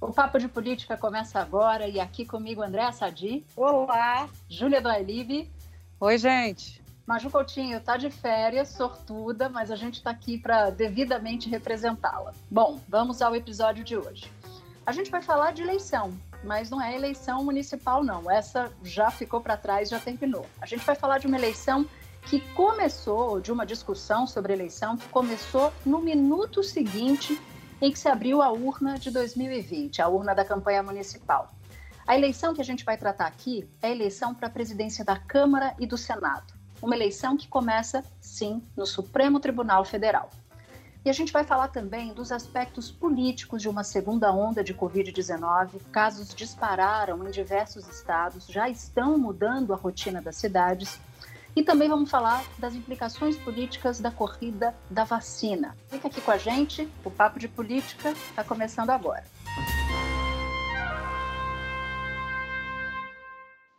O Papo de Política começa agora e aqui comigo André Sadi. Olá. Júlia Doelive. Oi, gente. Maju Coutinho está de férias, sortuda, mas a gente está aqui para devidamente representá-la. Bom, vamos ao episódio de hoje. A gente vai falar de eleição, mas não é eleição municipal, não. Essa já ficou para trás, já terminou. A gente vai falar de uma eleição que começou, de uma discussão sobre eleição que começou no minuto seguinte em que se abriu a urna de 2020, a urna da campanha municipal. A eleição que a gente vai tratar aqui é a eleição para a presidência da Câmara e do Senado. Uma eleição que começa, sim, no Supremo Tribunal Federal. E a gente vai falar também dos aspectos políticos de uma segunda onda de Covid-19. Casos dispararam em diversos estados, já estão mudando a rotina das cidades. E também vamos falar das implicações políticas da corrida da vacina. Fica aqui com a gente, o Papo de Política está começando agora.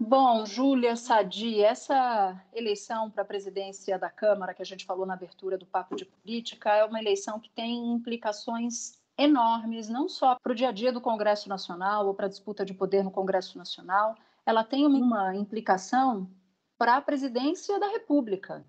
Bom, Júlia Sadi, essa eleição para a presidência da Câmara, que a gente falou na abertura do Papo de Política, é uma eleição que tem implicações enormes, não só para o dia a dia do Congresso Nacional ou para a disputa de poder no Congresso Nacional, ela tem uma implicação para a presidência da República.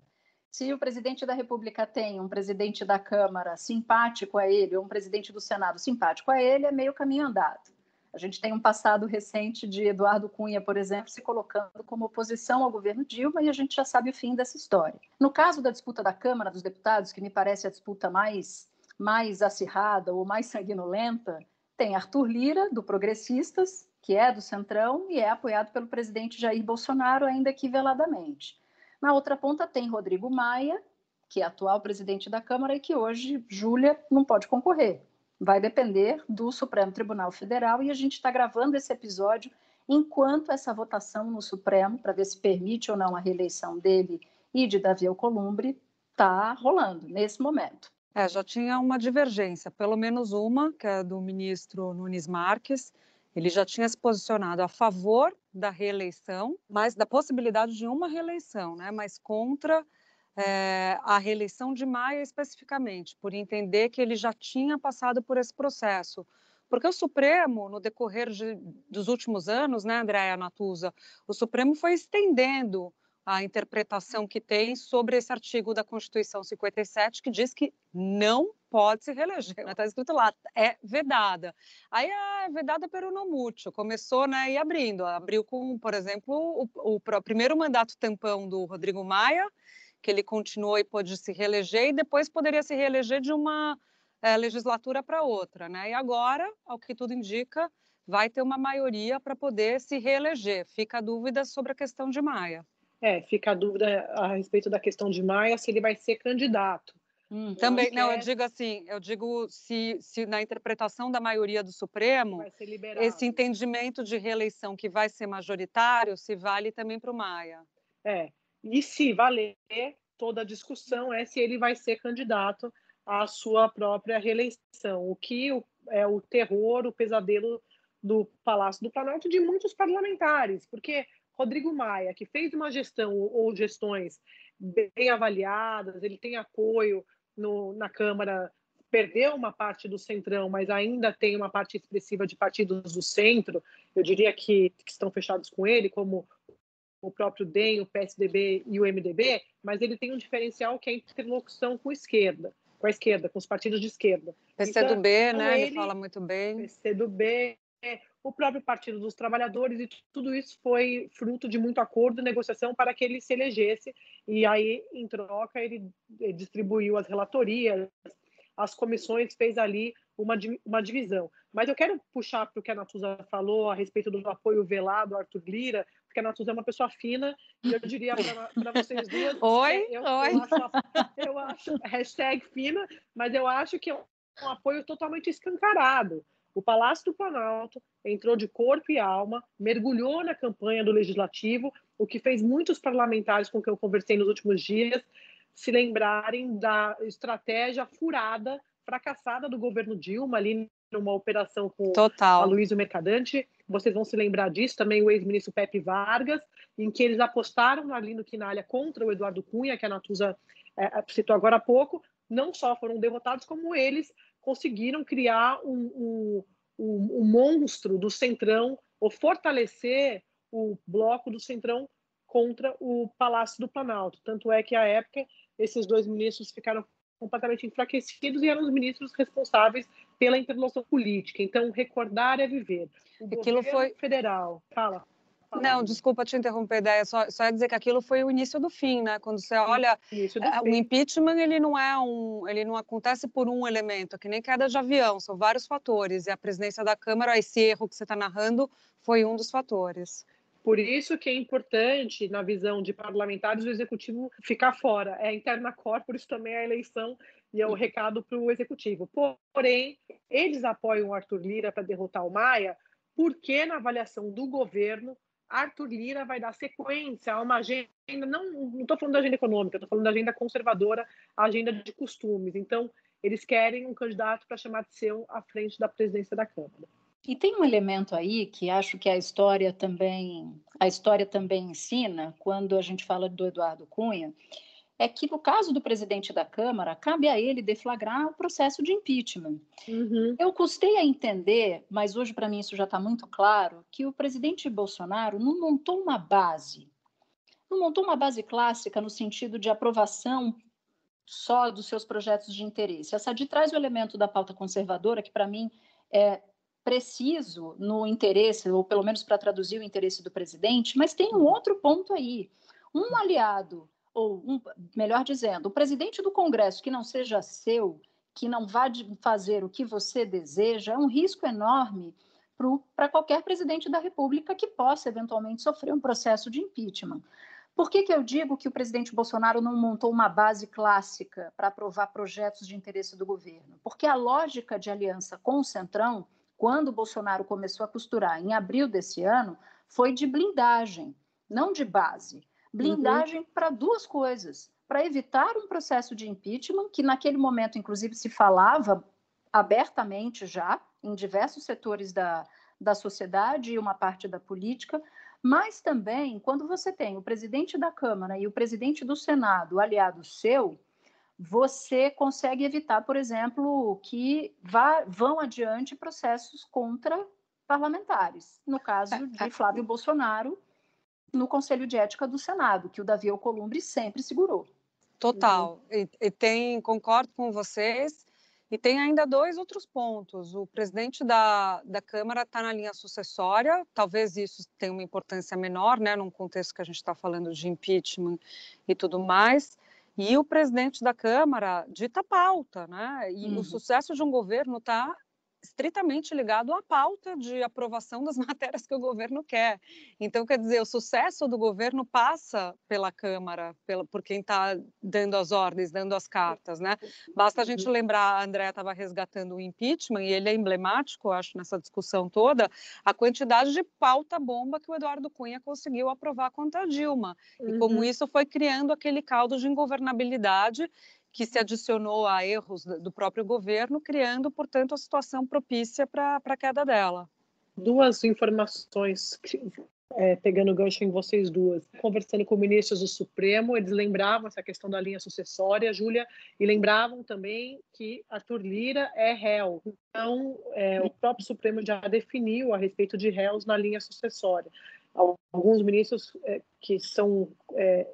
Se o presidente da República tem um presidente da Câmara simpático a ele, ou um presidente do Senado simpático a ele, é meio caminho andado. A gente tem um passado recente de Eduardo Cunha, por exemplo, se colocando como oposição ao governo Dilma, e a gente já sabe o fim dessa história. No caso da disputa da Câmara dos Deputados, que me parece a disputa mais, mais acirrada ou mais sanguinolenta, tem Arthur Lira, do Progressistas, que é do Centrão e é apoiado pelo presidente Jair Bolsonaro, ainda que veladamente. Na outra ponta tem Rodrigo Maia, que é atual presidente da Câmara e que hoje Júlia não pode concorrer. Vai depender do Supremo Tribunal Federal e a gente está gravando esse episódio enquanto essa votação no Supremo, para ver se permite ou não a reeleição dele e de Davi Alcolumbre, está rolando nesse momento. É, já tinha uma divergência, pelo menos uma, que é do ministro Nunes Marques. Ele já tinha se posicionado a favor da reeleição, mas da possibilidade de uma reeleição, né? mas contra é, a reeleição de Maia especificamente, por entender que ele já tinha passado por esse processo. Porque o Supremo, no decorrer de, dos últimos anos, né, Andréa Natuza, o Supremo foi estendendo a interpretação que tem sobre esse artigo da Constituição 57, que diz que não pode se reeleger. Está escrito lá, é vedada. Aí é vedada pelo não mútuo. Começou né, e abrindo. Abriu com, por exemplo, o, o, o primeiro mandato tampão do Rodrigo Maia, que ele continuou e pôde se reeleger, e depois poderia se reeleger de uma é, legislatura para outra. Né? E agora, ao que tudo indica, vai ter uma maioria para poder se reeleger. Fica a dúvida sobre a questão de Maia. É, fica a dúvida a respeito da questão de Maia, se ele vai ser candidato. Hum, também, não, eu digo assim, eu digo se, se na interpretação da maioria do Supremo, esse entendimento de reeleição que vai ser majoritário, se vale também para o Maia. É, e se valer, toda a discussão é se ele vai ser candidato à sua própria reeleição, o que é o terror, o pesadelo do Palácio do Planalto de muitos parlamentares, porque Rodrigo Maia, que fez uma gestão ou gestões bem avaliadas, ele tem apoio no, na Câmara, perdeu uma parte do centrão, mas ainda tem uma parte expressiva de partidos do centro, eu diria que, que estão fechados com ele, como o próprio DEM, o PSDB e o MDB, mas ele tem um diferencial que é a interlocução com a esquerda, com a esquerda, com os partidos de esquerda. PCdoB, então, né? Ele, ele fala muito bem. PCdoB, o próprio Partido dos Trabalhadores, e tudo isso foi fruto de muito acordo e negociação para que ele se elegesse, e aí, em troca, ele distribuiu as relatorias, as comissões, fez ali uma, uma divisão. Mas eu quero puxar para o que a Natuza falou a respeito do apoio velado ao Arthur Lira, porque a Natuza é uma pessoa fina, e eu diria para vocês duas. Oi, eu, oi. Eu acho, eu acho, hashtag fina, mas eu acho que é um apoio totalmente escancarado. O Palácio do Planalto entrou de corpo e alma, mergulhou na campanha do Legislativo, o que fez muitos parlamentares com quem eu conversei nos últimos dias se lembrarem da estratégia furada, fracassada do governo Dilma, ali numa operação com Total. a Luísa Mercadante. Vocês vão se lembrar disso, também o ex-ministro Pepe Vargas, em que eles apostaram no Arlindo Quinalha contra o Eduardo Cunha, que a Natuza é, citou agora há pouco. Não só foram derrotados, como eles conseguiram criar um, um, um, um monstro do Centrão, ou fortalecer o bloco do Centrão contra o Palácio do Planalto. Tanto é que, à época, esses dois ministros ficaram completamente enfraquecidos e eram os ministros responsáveis pela interlocução política. Então, recordar é viver. O Aquilo foi federal. Fala. Não, desculpa te interromper, ideia. Só, só ia dizer que aquilo foi o início do fim, né? Quando você olha, o impeachment ele não é um, ele não acontece por um elemento, é que nem queda de avião, são vários fatores. E a presidência da Câmara, esse erro que você está narrando, foi um dos fatores. Por isso que é importante, na visão de parlamentares, o executivo ficar fora. É a interna corporis também a eleição e é o recado para o executivo. Porém, eles apoiam o Arthur Lira para derrotar o Maia, porque na avaliação do governo Arthur Lira vai dar sequência a uma agenda, não estou falando da agenda econômica, estou falando da agenda conservadora, a agenda de costumes. Então, eles querem um candidato para chamar de seu à frente da presidência da Câmara. E tem um elemento aí que acho que a história também, a história também ensina, quando a gente fala do Eduardo Cunha, é que no caso do presidente da Câmara, cabe a ele deflagrar o processo de impeachment. Uhum. Eu custei a entender, mas hoje para mim isso já está muito claro, que o presidente Bolsonaro não montou uma base, não montou uma base clássica no sentido de aprovação só dos seus projetos de interesse. Essa de traz o elemento da pauta conservadora, que para mim é preciso no interesse, ou pelo menos para traduzir o interesse do presidente, mas tem um outro ponto aí. Um aliado ou um, melhor dizendo, o presidente do Congresso que não seja seu, que não vá fazer o que você deseja, é um risco enorme para qualquer presidente da República que possa eventualmente sofrer um processo de impeachment. Por que, que eu digo que o presidente Bolsonaro não montou uma base clássica para aprovar projetos de interesse do governo? Porque a lógica de aliança com o Centrão, quando Bolsonaro começou a costurar em abril desse ano, foi de blindagem, não de base. Blindagem uhum. para duas coisas: para evitar um processo de impeachment, que naquele momento, inclusive, se falava abertamente já em diversos setores da, da sociedade e uma parte da política, mas também quando você tem o presidente da Câmara e o presidente do Senado aliado seu, você consegue evitar, por exemplo, que vá, vão adiante processos contra parlamentares. No caso é, de é. Flávio Bolsonaro no Conselho de Ética do Senado, que o Davi Alcolumbre sempre segurou. Total. E, e tem, concordo com vocês, e tem ainda dois outros pontos. O presidente da, da Câmara está na linha sucessória, talvez isso tenha uma importância menor, né, num contexto que a gente está falando de impeachment e tudo mais. E o presidente da Câmara dita pauta, né? E uhum. o sucesso de um governo está estritamente ligado à pauta de aprovação das matérias que o governo quer. Então, quer dizer, o sucesso do governo passa pela Câmara, pela, por quem está dando as ordens, dando as cartas, né? Basta a gente uhum. lembrar, a Andrea estava resgatando o impeachment, e ele é emblemático, acho, nessa discussão toda, a quantidade de pauta-bomba que o Eduardo Cunha conseguiu aprovar contra a Dilma, e como uhum. isso foi criando aquele caldo de ingovernabilidade que se adicionou a erros do próprio governo, criando, portanto, a situação propícia para a queda dela. Duas informações, é, pegando gancho em vocês duas. Conversando com ministros do Supremo, eles lembravam essa questão da linha sucessória, Júlia, e lembravam também que Arthur Lira é réu. Então, é, o próprio Supremo já definiu a respeito de réus na linha sucessória. Alguns ministros é, que são. É,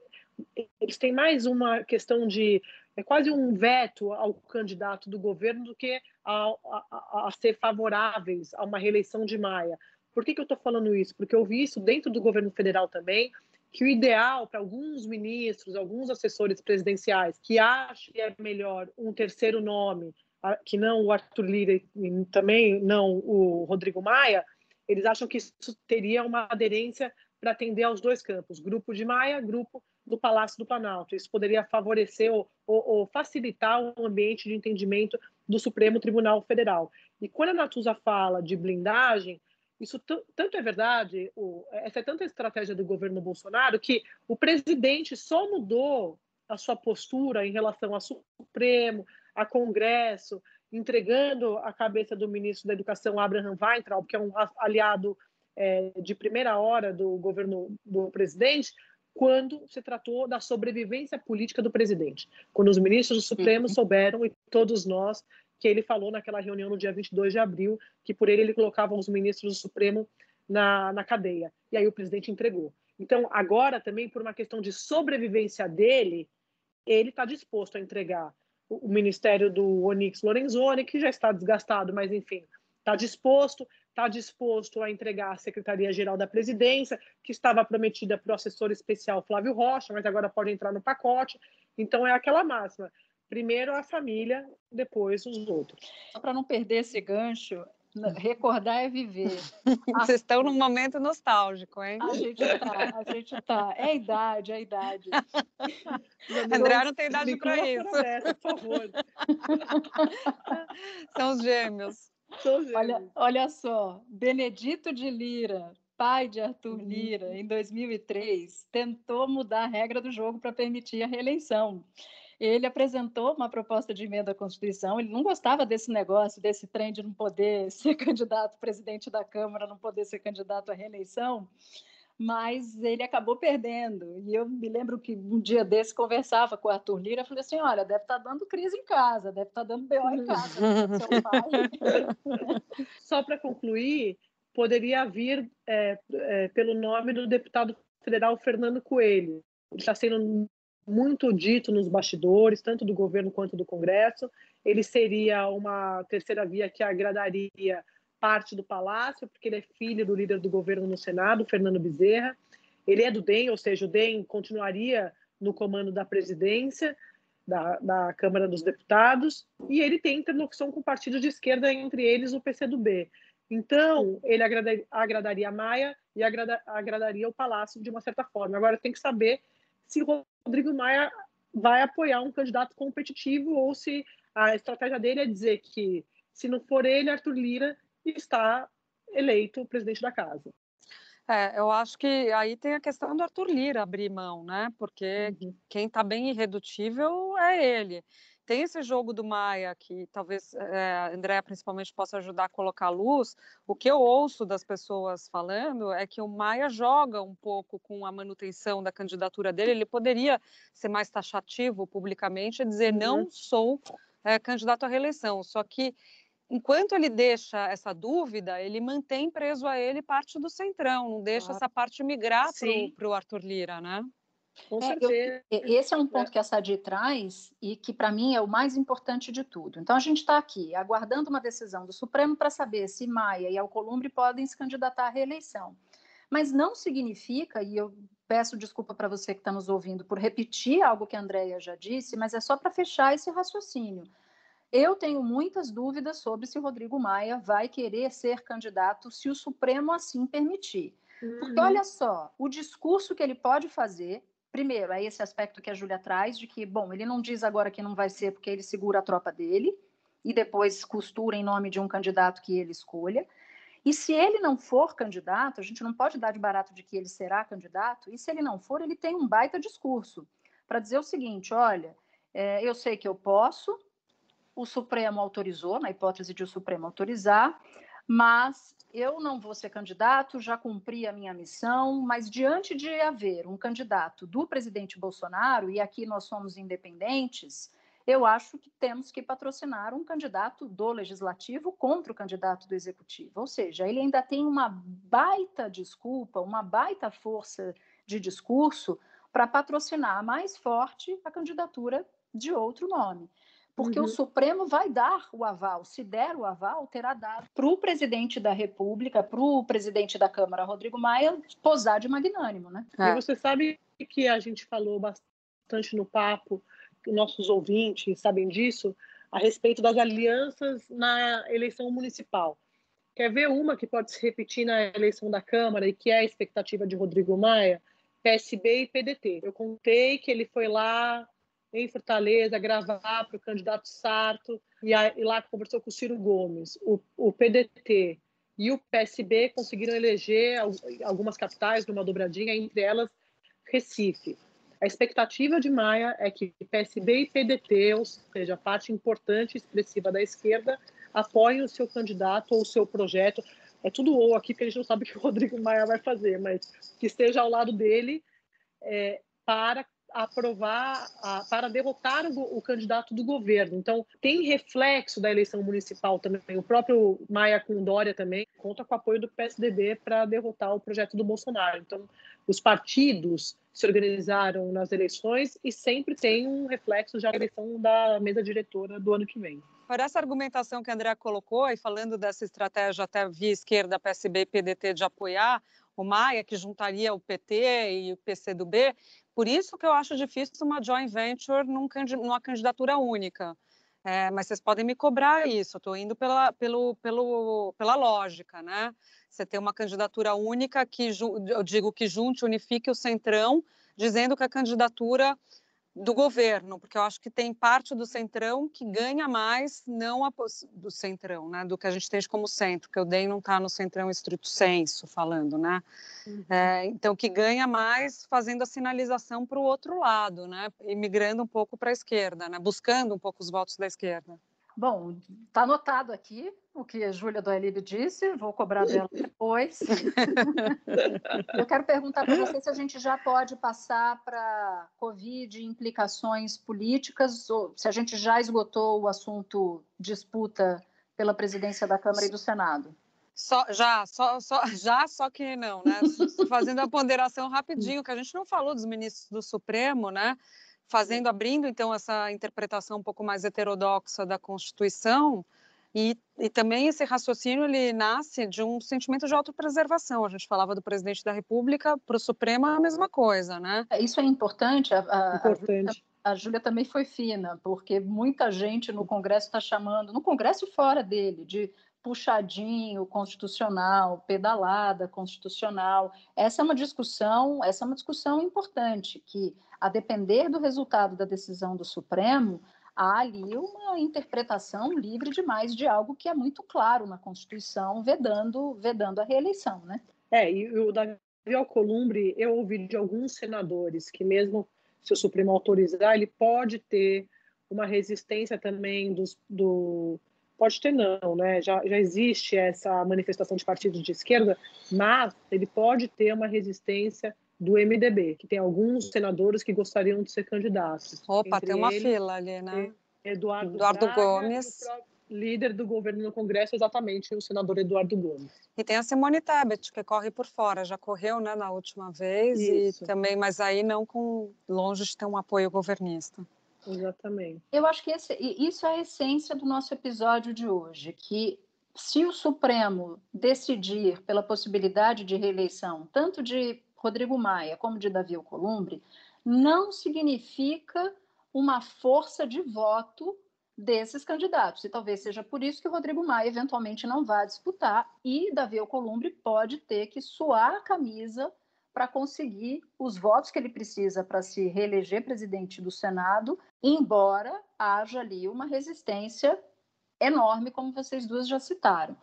eles têm mais uma questão de é quase um veto ao candidato do governo do que a, a, a ser favoráveis a uma reeleição de Maia. Por que, que eu estou falando isso? Porque eu vi isso dentro do governo federal também, que o ideal para alguns ministros, alguns assessores presidenciais que acham que é melhor um terceiro nome, que não o Arthur Lira e também não o Rodrigo Maia, eles acham que isso teria uma aderência para atender aos dois campos, grupo de Maia, grupo do Palácio do Planalto. Isso poderia favorecer ou, ou, ou facilitar o ambiente de entendimento do Supremo Tribunal Federal. E quando a Natuza fala de blindagem, isso tanto é verdade, o, essa é tanta estratégia do governo Bolsonaro que o presidente só mudou a sua postura em relação ao Supremo, a Congresso, entregando a cabeça do ministro da Educação, Abraham Weintraub, que é um aliado é, de primeira hora do governo do presidente, quando se tratou da sobrevivência política do presidente. Quando os ministros do Supremo uhum. souberam, e todos nós, que ele falou naquela reunião no dia 22 de abril, que por ele ele colocava os ministros do Supremo na, na cadeia. E aí o presidente entregou. Então, agora também, por uma questão de sobrevivência dele, ele está disposto a entregar o ministério do Onyx Lorenzoni, que já está desgastado, mas enfim, está disposto, está disposto a entregar a Secretaria-Geral da Presidência, que estava prometida para o assessor especial Flávio Rocha, mas agora pode entrar no pacote. Então é aquela máxima. Primeiro a família, depois os outros. Só para não perder esse gancho, recordar é viver. Vocês estão num momento nostálgico, hein? A gente está, a gente está. É a idade, é a idade. André não tem idade para isso. Dessa, por favor. São os gêmeos. Olha, olha só, Benedito de Lira, pai de Arthur uhum. Lira, em 2003, tentou mudar a regra do jogo para permitir a reeleição ele apresentou uma proposta de emenda à Constituição. Ele não gostava desse negócio, desse trem de não poder ser candidato presidente da Câmara, não poder ser candidato à reeleição, mas ele acabou perdendo. E eu me lembro que um dia desse conversava com o Arthur Lira, falei assim: olha, deve estar tá dando crise em casa, deve estar tá dando BO em casa, pai. Só para concluir, poderia vir é, é, pelo nome do deputado federal Fernando Coelho. Ele está sendo muito dito nos bastidores, tanto do governo quanto do Congresso. Ele seria uma terceira via que agradaria parte do Palácio, porque ele é filho do líder do governo no Senado, Fernando Bezerra. Ele é do DEM, ou seja, o DEM continuaria no comando da presidência da, da Câmara dos Deputados, e ele tem interlocução com partidos de esquerda, entre eles o PCdoB. Então, ele agradaria, agradaria a Maia e agrada, agradaria o Palácio de uma certa forma. Agora, tem que saber se Rodrigo Maia vai apoiar um candidato competitivo ou se a estratégia dele é dizer que, se não for ele, Arthur Lira está eleito presidente da casa. É, eu acho que aí tem a questão do Arthur Lira abrir mão, né? Porque uhum. quem está bem irredutível é ele. Tem esse jogo do Maia que talvez é, a Andréa principalmente possa ajudar a colocar luz. O que eu ouço das pessoas falando é que o Maia joga um pouco com a manutenção da candidatura dele. Ele poderia ser mais taxativo publicamente e dizer uhum. não sou é, candidato à reeleição. Só que enquanto ele deixa essa dúvida, ele mantém preso a ele parte do centrão, não deixa essa parte migrar para o Arthur Lira, né? Com é, certeza. Eu, esse é um ponto que a Sadi traz e que, para mim, é o mais importante de tudo. Então, a gente está aqui aguardando uma decisão do Supremo para saber se Maia e Alcolumbre podem se candidatar à reeleição. Mas não significa, e eu peço desculpa para você que está nos ouvindo por repetir algo que a Andrea já disse, mas é só para fechar esse raciocínio. Eu tenho muitas dúvidas sobre se Rodrigo Maia vai querer ser candidato se o Supremo assim permitir. Porque uhum. olha só, o discurso que ele pode fazer primeiro, é esse aspecto que a Júlia traz, de que, bom, ele não diz agora que não vai ser porque ele segura a tropa dele, e depois costura em nome de um candidato que ele escolha. E se ele não for candidato, a gente não pode dar de barato de que ele será candidato, e se ele não for, ele tem um baita discurso para dizer o seguinte: olha, é, eu sei que eu posso, o Supremo autorizou, na hipótese de o Supremo autorizar, mas eu não vou ser candidato, já cumpri a minha missão, mas diante de haver um candidato do presidente Bolsonaro, e aqui nós somos independentes, eu acho que temos que patrocinar um candidato do legislativo contra o candidato do executivo. Ou seja, ele ainda tem uma baita desculpa, uma baita força de discurso para patrocinar mais forte a candidatura de outro nome porque uhum. o Supremo vai dar o aval. Se der o aval, terá dado para o presidente da República, para o presidente da Câmara, Rodrigo Maia, posar de magnânimo, né? É. E você sabe que a gente falou bastante no papo, nossos ouvintes sabem disso, a respeito das alianças na eleição municipal. Quer ver uma que pode se repetir na eleição da Câmara e que é a expectativa de Rodrigo Maia? PSB e PDT. Eu contei que ele foi lá em Fortaleza gravar para o candidato Sarto e, e, lá conversou com o Ciro Gomes. O, o PDT e o PSB conseguiram eleger algumas capitais numa dobradinha, entre elas Recife. A expectativa de Maia é que PSB e PDT, ou seja, a parte importante e expressiva da esquerda, apoiem o seu candidato ou o seu projeto. É tudo ou aqui, porque a gente não sabe o que o Rodrigo Maia vai fazer, mas que esteja ao lado dele é, para aprovar, a, para derrotar o, o, candidato do governo. Então, tem reflexo da eleição municipal também. O próprio Maia com Dória também conta com o apoio do PSDB para derrotar o projeto do Bolsonaro. Então, os partidos se organizaram nas eleições e sempre tem um reflexo já na eleição da mesa diretora do ano que vem. Por essa argumentação que a André colocou, e falando dessa estratégia até via esquerda, PSB e PDT de apoiar o Maia, que juntaria o PT e o PCdoB, por isso que eu acho difícil uma joint venture num, numa candidatura única. É, mas vocês podem me cobrar isso, estou indo pela, pelo, pelo, pela lógica, né? Você tem uma candidatura única que, eu digo, que junte, unifique o centrão, dizendo que a candidatura do governo, porque eu acho que tem parte do centrão que ganha mais, não a, do centrão, né, do que a gente tem como centro, que o DEM não está no centrão estrito senso falando, né, uhum. é, então que ganha mais fazendo a sinalização para o outro lado, né, e migrando um pouco para a esquerda, né, buscando um pouco os votos da esquerda. Bom, está anotado aqui o que a Júlia do Elíbio disse, vou cobrar dela depois. Eu quero perguntar para você se a gente já pode passar para Covid implicações políticas, ou se a gente já esgotou o assunto disputa pela presidência da Câmara e do Senado. Só, já, só, só, já, só que não, né? Fazendo a ponderação rapidinho, que a gente não falou dos ministros do Supremo, né? Fazendo, abrindo então essa interpretação um pouco mais heterodoxa da Constituição, e, e, também esse raciocínio ele nasce de um sentimento de autopreservação. A gente falava do presidente da República, para o Supremo é a mesma coisa, né? É, isso é importante. A, a, importante. a, a Júlia também foi fina, porque muita gente no Congresso está chamando, no Congresso e fora dele, de puxadinho constitucional, pedalada constitucional. Essa é uma discussão, essa é uma discussão importante que, a depender do resultado da decisão do Supremo, há ali uma interpretação livre demais de algo que é muito claro na Constituição, vedando, vedando a reeleição, né? É, e o Davi Alcolumbre, eu ouvi de alguns senadores que mesmo se o Supremo autorizar, ele pode ter uma resistência também dos, do, Pode ter não, né? Já, já existe essa manifestação de partidos de esquerda, mas ele pode ter uma resistência do MDB, que tem alguns senadores que gostariam de ser candidatos. Opa, tem uma fila ali, né? Eduardo, Eduardo Braga, Gomes. líder do governo no Congresso, exatamente, o senador Eduardo Gomes. E tem a Simone Tebet, que corre por fora, já correu né, na última vez, Isso. e também, mas aí não com longe de ter um apoio governista. Exatamente. Eu acho que esse, isso é a essência do nosso episódio de hoje, que se o Supremo decidir pela possibilidade de reeleição, tanto de Rodrigo Maia como de Davi Alcolumbre, não significa uma força de voto desses candidatos. E talvez seja por isso que o Rodrigo Maia eventualmente não vá disputar e Davi Alcolumbre pode ter que suar a camisa para conseguir os votos que ele precisa para se reeleger presidente do Senado, embora haja ali uma resistência enorme, como vocês duas já citaram.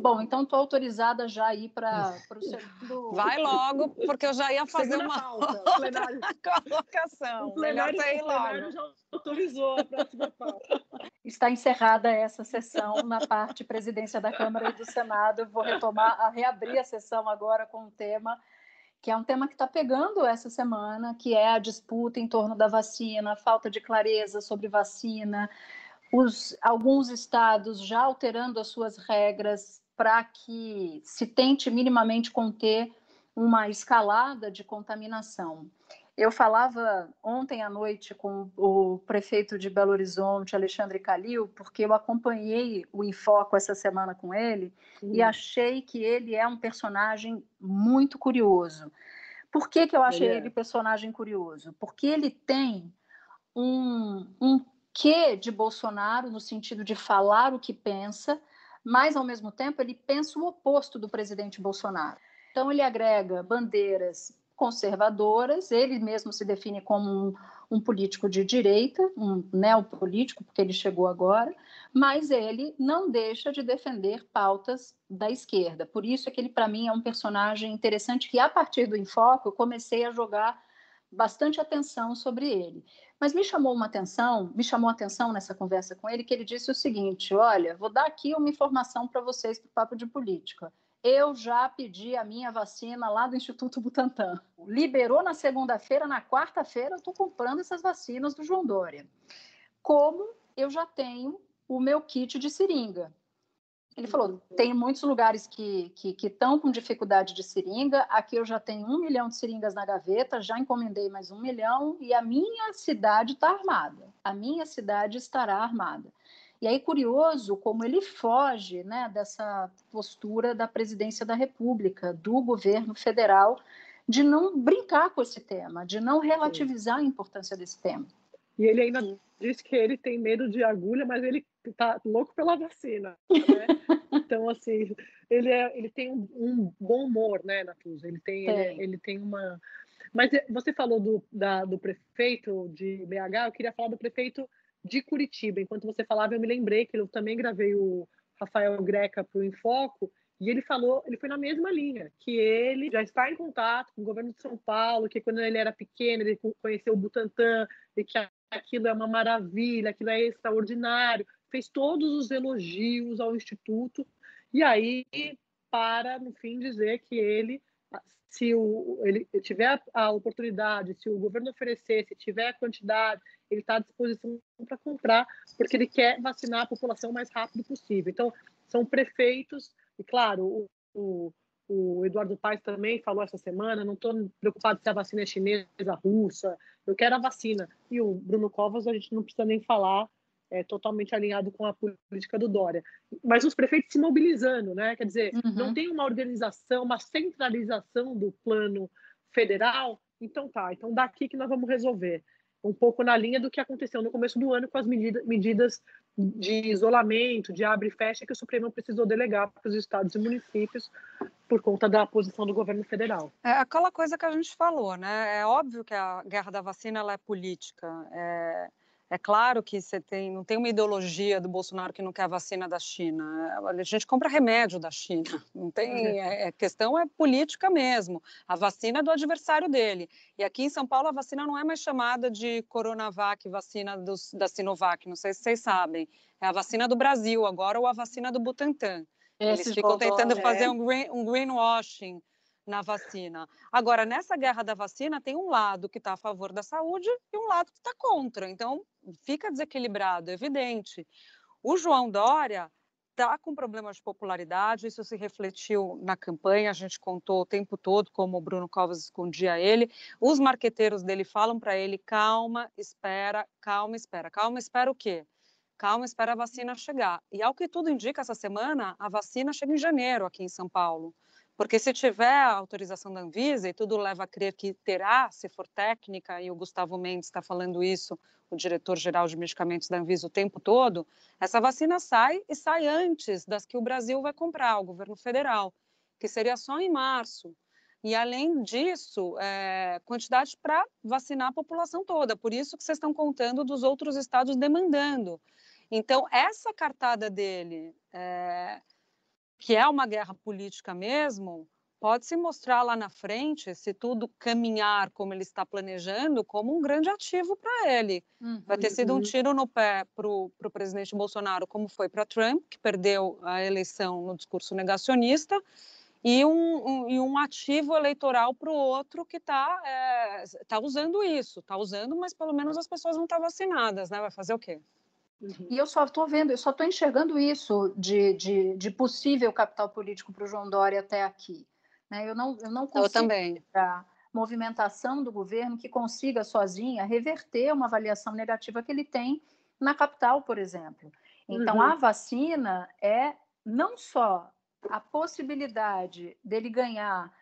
Bom, então estou autorizada já a ir para o segundo. Vai logo, porque eu já ia fazer Segunda uma pauta, plenário. colocação. O plenário, Melhor ir logo. já autorizou a próxima pauta. Está encerrada essa sessão na parte presidência da Câmara e do Senado. Eu vou retomar, a reabrir a sessão agora com o tema que é um tema que está pegando essa semana, que é a disputa em torno da vacina, a falta de clareza sobre vacina, os, alguns estados já alterando as suas regras para que se tente minimamente conter uma escalada de contaminação. Eu falava ontem à noite com o prefeito de Belo Horizonte, Alexandre Calil, porque eu acompanhei o Infoco essa semana com ele uhum. e achei que ele é um personagem muito curioso. Por que, que eu achei ele, é. ele personagem curioso? Porque ele tem um, um quê de Bolsonaro no sentido de falar o que pensa, mas, ao mesmo tempo, ele pensa o oposto do presidente Bolsonaro. Então, ele agrega bandeiras conservadoras, ele mesmo se define como um, um político de direita, um neopolítico, porque ele chegou agora, mas ele não deixa de defender pautas da esquerda. Por isso é que ele, para mim, é um personagem interessante que, a partir do Enfoque, eu comecei a jogar bastante atenção sobre ele. Mas me chamou uma atenção, me chamou atenção nessa conversa com ele, que ele disse o seguinte: olha, vou dar aqui uma informação para vocês para o papo de política. Eu já pedi a minha vacina lá do Instituto Butantan. Liberou na segunda-feira, na quarta-feira eu estou comprando essas vacinas do João Dória. Como eu já tenho o meu kit de seringa. Ele falou: tem muitos lugares que estão com dificuldade de seringa. Aqui eu já tenho um milhão de seringas na gaveta, já encomendei mais um milhão e a minha cidade está armada. A minha cidade estará armada. E aí, curioso como ele foge né, dessa postura da presidência da República, do governo federal, de não brincar com esse tema, de não relativizar a importância desse tema. E ele ainda Sim. diz que ele tem medo de agulha, mas ele tá louco pela vacina, né? então, assim, ele, é, ele tem um, um bom humor, né, Natuza? Ele tem, ele, ele, tem uma... Mas eh, você falou do, da, do prefeito de BH, eu queria falar do prefeito de Curitiba. Enquanto você falava, eu me lembrei que eu também gravei o Rafael Greca para o Infoco, e ele falou, ele foi na mesma linha, que ele já está em contato com o governo de São Paulo, que quando ele era pequeno, ele conheceu o Butantan, e que aquilo é uma maravilha, aquilo é extraordinário, fez todos os elogios ao Instituto, e aí para, no fim, dizer que ele, se o, ele tiver a oportunidade, se o governo oferecer, se tiver a quantidade, ele está à disposição para comprar, porque ele quer vacinar a população o mais rápido possível. Então, são prefeitos, e claro, o, o o Eduardo Paes também falou essa semana, não estou preocupado se a vacina é chinesa, russa, eu quero a vacina. E o Bruno Covas, a gente não precisa nem falar, é totalmente alinhado com a política do Dória. Mas os prefeitos se mobilizando, né? Quer dizer, uhum. não tem uma organização, uma centralização do plano federal. Então tá, então daqui que nós vamos resolver um pouco na linha do que aconteceu no começo do ano com as medida, medidas de isolamento, de abre e fecha, que o Supremo precisou delegar para os estados e municípios por conta da posição do governo federal. É aquela coisa que a gente falou, né? É óbvio que a guerra da vacina é política. É é claro que você tem, não tem uma ideologia do Bolsonaro que não quer a vacina da China. A gente compra remédio da China. Não tem, é, a é, questão é política mesmo. A vacina é do adversário dele. E aqui em São Paulo a vacina não é mais chamada de Coronavac, vacina dos, da Sinovac. Não sei se vocês sabem. É a vacina do Brasil agora ou a vacina do Butantan. Eles ficam tentando fazer é. um, green, um greenwashing na vacina. Agora, nessa guerra da vacina, tem um lado que está a favor da saúde e um lado que está contra. Então, fica desequilibrado, é evidente. O João Dória está com problemas de popularidade, isso se refletiu na campanha, a gente contou o tempo todo como o Bruno Covas escondia ele. Os marqueteiros dele falam para ele: calma, espera, calma, espera. Calma, espera o quê? Calma, espera a vacina chegar. E ao que tudo indica, essa semana, a vacina chega em janeiro aqui em São Paulo. Porque se tiver autorização da Anvisa, e tudo leva a crer que terá, se for técnica, e o Gustavo Mendes está falando isso, o diretor-geral de medicamentos da Anvisa, o tempo todo, essa vacina sai e sai antes das que o Brasil vai comprar, o governo federal, que seria só em março. E, além disso, é, quantidade para vacinar a população toda. Por isso que vocês estão contando dos outros estados demandando. Então, essa cartada dele... É, que é uma guerra política mesmo, pode se mostrar lá na frente, se tudo caminhar como ele está planejando, como um grande ativo para ele. Uhum. Vai ter sido um uhum. tiro no pé para o presidente Bolsonaro, como foi para Trump, que perdeu a eleição no discurso negacionista, e um, um, e um ativo eleitoral para o outro que está é, tá usando isso, está usando, mas pelo menos as pessoas não estão vacinadas, né? Vai fazer o quê? Uhum. E eu só estou vendo, eu só estou enxergando isso de, de, de, possível capital político para o João Dória até aqui. Né? Eu, não, eu não consigo eu também. a movimentação do governo que consiga sozinha reverter uma avaliação negativa que ele tem na capital, por exemplo. Então, uhum. a vacina é não só a possibilidade dele ganhar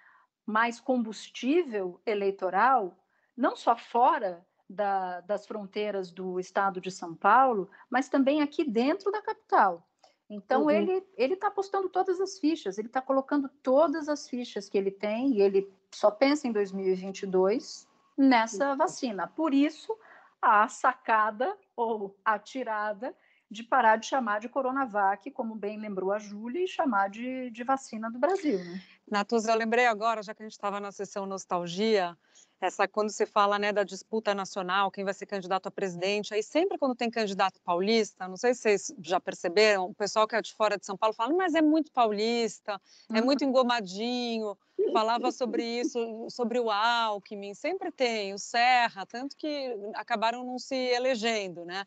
mais combustível eleitoral, não só fora da, das fronteiras do estado de São Paulo, mas também aqui dentro da capital. Então Uhum. ele ele está apostando todas as fichas, ele está colocando todas as fichas que ele tem e ele só pensa em 2022 nessa vacina. Por isso a sacada ou a tirada de parar de chamar de Coronavac, como bem lembrou a Júlia, e chamar de, de vacina do Brasil. Né? Natuza, eu lembrei agora, já que a gente estava na sessão nostalgia, essa quando se fala né, da disputa nacional, quem vai ser candidato a presidente, aí sempre quando tem candidato paulista, não sei se vocês já perceberam, o pessoal que é de fora de São Paulo fala, mas é muito paulista, é muito engomadinho, falava sobre isso, sobre o Alckmin, sempre tem, o Serra, tanto que acabaram não se elegendo, né?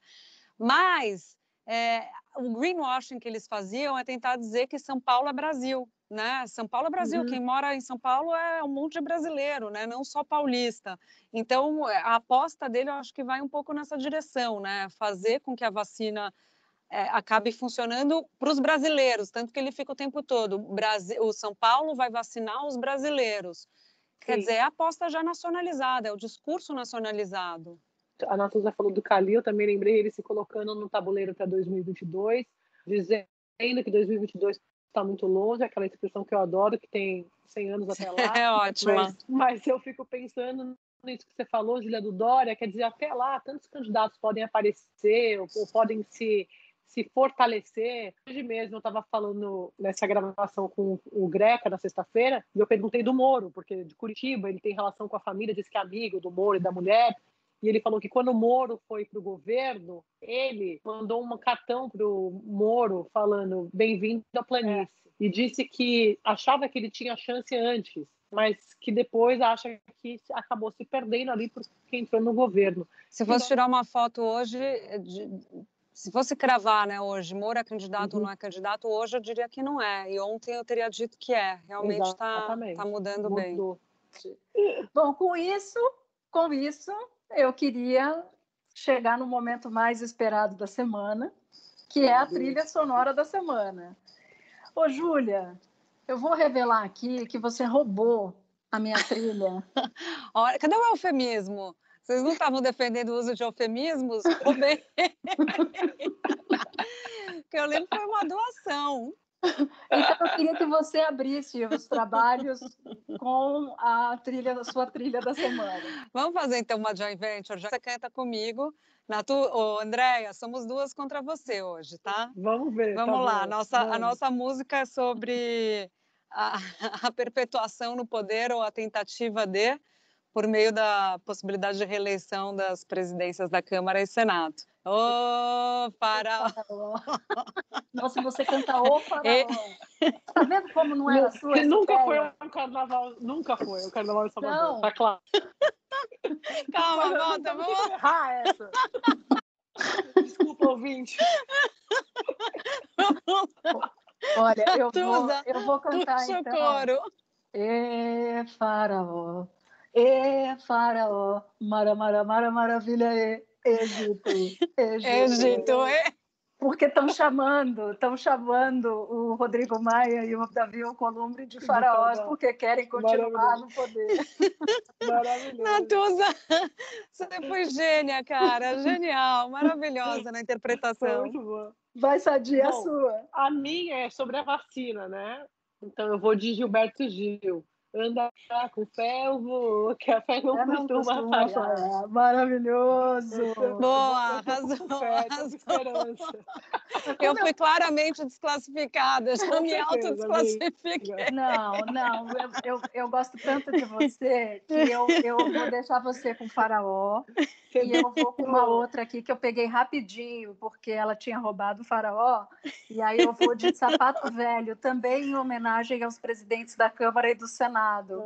Mas é, o greenwashing que eles faziam é tentar dizer que São Paulo é Brasil, né? São Paulo é Brasil, Uhum. quem mora em São Paulo é um monte de brasileiro, né? Não só paulista. Então, a aposta dele eu acho que vai um pouco nessa direção, né? Fazer com que a vacina é, acabe funcionando para os brasileiros, tanto que ele fica o tempo todo. O, Brasil, o São Paulo vai vacinar os brasileiros. Quer Sim. dizer, é a aposta já nacionalizada, é o discurso nacionalizado. A Natuza falou do Calil, também lembrei ele se colocando no tabuleiro para 2022, dizendo que 2022 está muito longe, aquela expressão que eu adoro, que tem 100 anos até lá. É ótima. Mas, mas eu fico pensando nisso que você falou, Julia do Dória, quer dizer, até lá, tantos candidatos podem aparecer ou, ou podem se, se fortalecer. Hoje mesmo eu estava falando nessa gravação com o Greca na sexta-feira, e eu perguntei do Moro, porque de Curitiba ele tem relação com a família, diz que é amigo do Moro e da mulher. E ele falou que quando o Moro foi para o governo, ele mandou um cartão para o Moro falando bem-vindo à planície. E disse que achava que ele tinha chance antes, mas que depois acha que acabou se perdendo ali porque entrou no governo. Se fosse tirar uma foto hoje, de- se fosse cravar, né, hoje, Moura é candidato ou Uhum. não é candidato, hoje eu diria que não é. E ontem eu teria dito que é. Realmente está tá mudando bem. Mudou. Bom, com isso, com isso, eu queria chegar no momento mais esperado da semana, que é a trilha sonora da semana. Ô, Júlia, eu vou revelar aqui que você roubou a minha trilha. Olha, cadê o eufemismo? Vocês não estavam defendendo o uso de eufemismos? Roubei. que eu lembro que foi uma doação. Então, eu queria que você abrisse os trabalhos com a trilha, a sua trilha da semana. Vamos fazer então uma joint venture? Já você canta comigo. Natu, ô, Andréia, somos duas contra você hoje, tá? Vamos ver. Vamos tá lá, bom. a nossa, a Vamos. nossa música é sobre a, a perpetuação no poder ou a tentativa de, por meio da possibilidade de reeleição das presidências da Câmara e Senado. Ô, para... Nossa, você canta o faraó. E- Tá vendo como não era sua Que essa nunca ideia? foi um carnaval, nunca foi o carnaval de Salvador, Não. tá claro. Calma, volta, vamos vou errar essa. Desculpa, ouvinte. Olha, eu vou, eu vou cantar então. coro. E faraó, e faraó, mara, mara, mara, maravilha, e Egito, Egito. Egito, é? Porque estão chamando, estão chamando o Rodrigo Maia e o Davi Alcolumbre de faraós, faraó. porque querem continuar Maravilhoso. no poder. Maravilhoso. Natuza, você foi gênia, cara. Genial, maravilhosa na interpretação. muito boa. Vai sadia a Bom, sua. A minha é sobre a vacina, né? Então eu vou de Gilberto Gil. Anda com vou, que a fé não É, não costuma costuma falhar. Maravilhoso. Boa, arrasou, arrasou. esperança. Eu fui claramente desclassificada, já Com me autodesclassifiquei. Não, não, eu, eu, eu gosto tanto de você que eu, eu vou deixar você com faraó e eu vou com uma outra aqui que eu peguei rapidinho, porque ela tinha roubado o faraó, e aí eu vou de sapato velho, também em homenagem aos presidentes da Câmara e do Senado.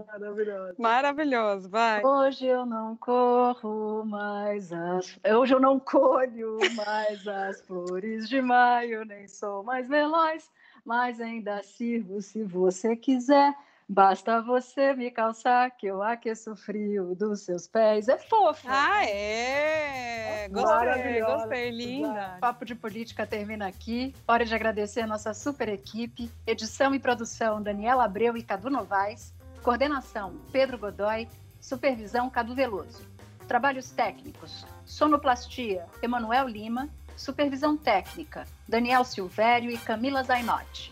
Maravilhoso. Maravilhoso, vai. Hoje eu não corro mais as. Hoje eu não colho mais as flores de maio, nem sou mais veloz, mas ainda sirvo se você quiser. Basta você me calçar que eu aqueço o frio dos seus pés. É fofo. Ah, é! Gostei, Maravilhosa. gostei, linda. O Papo de Política termina aqui. Hora de agradecer a nossa super equipe. Edição e produção: Daniela Abreu e Cadu Novaes. Coordenação: Pedro Godoy. Supervisão: Cadu Veloso. Trabalhos técnicos: Sonoplastia: Emanuel Lima. Supervisão técnica, Daniel Silvério e Camila Zainotti.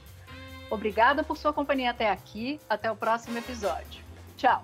Obrigada por sua companhia até aqui. Até o próximo episódio. Tchau!